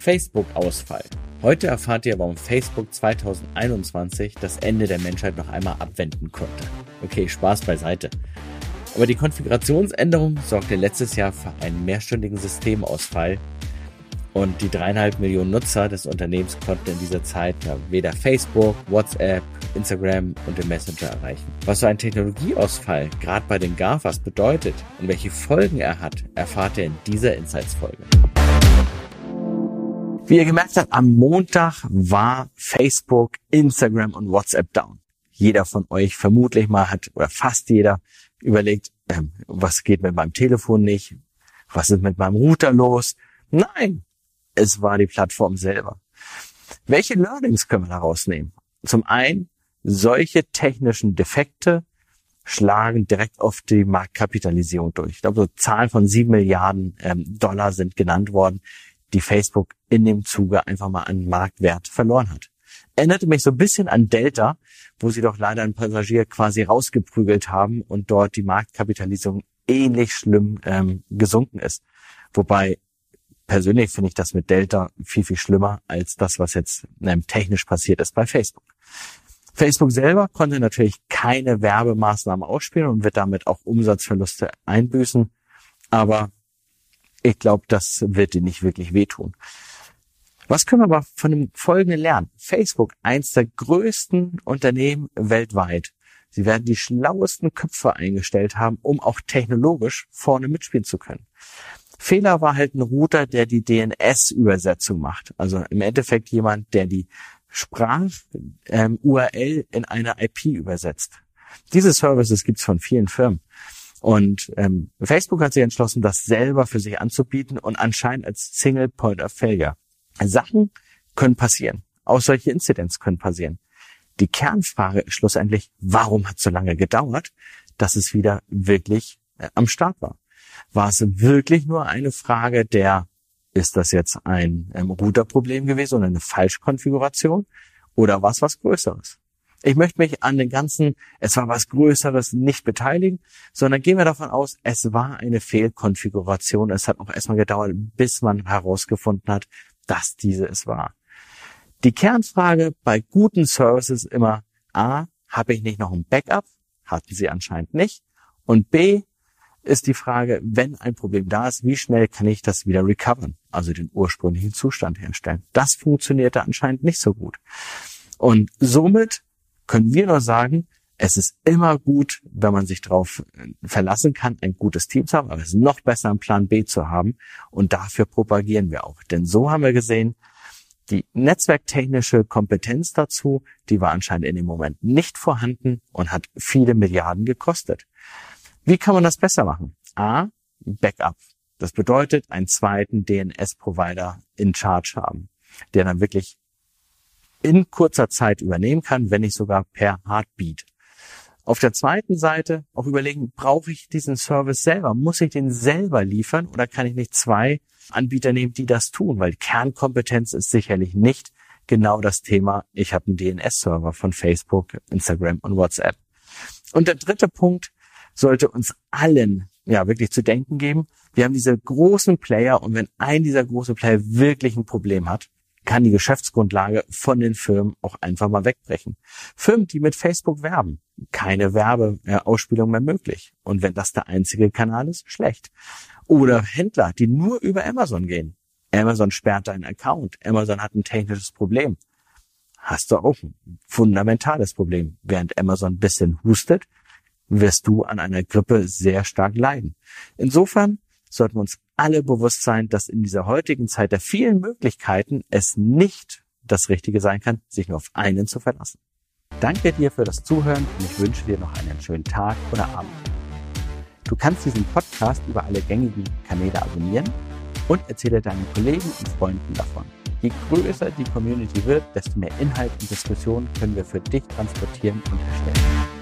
Facebook-Ausfall. Heute erfahrt ihr, warum Facebook 2021 das Ende der Menschheit noch einmal abwenden konnte. Okay, Spaß beiseite. Aber die Konfigurationsänderung sorgte letztes Jahr für einen mehrstündigen Systemausfall und die dreieinhalb Millionen Nutzer des Unternehmens konnten in dieser Zeit weder Facebook, WhatsApp, Instagram und den Messenger erreichen. Was so ein Technologieausfall gerade bei den GAFAs bedeutet und welche Folgen er hat, erfahrt ihr in dieser Insights-Folge. Wie ihr gemerkt habt, am Montag war Facebook, Instagram und WhatsApp down. Jeder von euch vermutlich mal hat, oder fast jeder, überlegt, ähm, was geht mit meinem Telefon nicht? Was ist mit meinem Router los? Nein, es war die Plattform selber. Welche Learnings können wir daraus nehmen? Zum einen, solche technischen Defekte schlagen direkt auf die Marktkapitalisierung durch. Ich glaube, so Zahlen von sieben Milliarden ähm, Dollar sind genannt worden, die Facebook in dem Zuge einfach mal an Marktwert verloren hat. Erinnerte mich so ein bisschen an Delta, wo sie doch leider einen Passagier quasi rausgeprügelt haben und dort die Marktkapitalisierung ähnlich schlimm ähm, gesunken ist. Wobei persönlich finde ich das mit Delta viel, viel schlimmer als das, was jetzt ähm, technisch passiert ist bei Facebook. Facebook selber konnte natürlich keine Werbemaßnahmen ausspielen und wird damit auch Umsatzverluste einbüßen. Aber ich glaube, das wird dir nicht wirklich wehtun. Was können wir aber von dem Folgenden lernen? Facebook, eins der größten Unternehmen weltweit. Sie werden die schlauesten Köpfe eingestellt haben, um auch technologisch vorne mitspielen zu können. Fehler war halt ein Router, der die DNS-Übersetzung macht. Also im Endeffekt jemand, der die Sprach-URL ähm, in eine IP übersetzt. Diese Services gibt's von vielen Firmen. Und ähm, Facebook hat sich entschlossen, das selber für sich anzubieten und anscheinend als Single Point of Failure. Sachen können passieren. Auch solche Incidents können passieren. Die Kernfrage ist schlussendlich, warum hat es so lange gedauert, dass es wieder wirklich äh, am Start war? War es wirklich nur eine Frage der, ist das jetzt ein ähm, Routerproblem gewesen oder eine Falschkonfiguration? Oder war es was Größeres? Ich möchte mich an den ganzen, es war was Größeres, nicht beteiligen, sondern gehen wir davon aus, es war eine Fehlkonfiguration. Es hat auch erstmal gedauert, bis man herausgefunden hat, dass diese es war. Die Kernfrage bei guten Services immer, A, habe ich nicht noch ein Backup? Hatten sie anscheinend nicht. Und B, ist die Frage, wenn ein Problem da ist, wie schnell kann ich das wieder recovern, also den ursprünglichen Zustand herstellen. Das funktionierte anscheinend nicht so gut. Und somit können wir nur sagen, es ist immer gut, wenn man sich darauf äh, verlassen kann, ein gutes Team zu haben, aber es ist noch besser, einen Plan B zu haben. Und dafür propagieren wir auch. Denn so haben wir gesehen, die netzwerktechnische Kompetenz dazu, die war anscheinend in dem Moment nicht vorhanden und hat viele Milliarden gekostet. Wie kann man das besser machen? A, Backup. Das bedeutet, einen zweiten DNS-Provider in Charge haben, der dann wirklich in kurzer Zeit übernehmen kann, wenn nicht sogar per Heartbeat. Auf der zweiten Seite auch überlegen, brauche ich diesen Service selber? Muss ich den selber liefern oder kann ich nicht zwei Anbieter nehmen, die das tun? Weil Kernkompetenz ist sicherlich nicht genau das Thema, ich habe einen DNS-Server von Facebook, Instagram und WhatsApp. Und der dritte Punkt sollte uns allen ja wirklich zu denken geben. Wir haben diese großen Player und wenn ein dieser großen Player wirklich ein Problem hat, kann die Geschäftsgrundlage von den Firmen auch einfach mal wegbrechen. Firmen, die mit Facebook werben, keine Werbeausspielung mehr möglich. Und wenn das der einzige Kanal ist, schlecht. Oder Händler, die nur über Amazon gehen. Amazon sperrt deinen Account. Amazon hat ein technisches Problem. Hast du auch ein fundamentales Problem. Während Amazon ein bisschen hustet, wirst du an einer Grippe sehr stark leiden. Insofern sollten wir uns alle bewusst sein, dass in dieser heutigen Zeit der vielen Möglichkeiten es nicht das Richtige sein kann, sich nur auf einen zu verlassen. Danke dir für das Zuhören und ich wünsche dir noch einen schönen Tag oder Abend. Du kannst diesen Podcast über alle gängigen Kanäle abonnieren und erzähle deinen Kollegen und Freunden davon. Je größer die Community wird, desto mehr Inhalt und Diskussion können wir für dich transportieren und erstellen.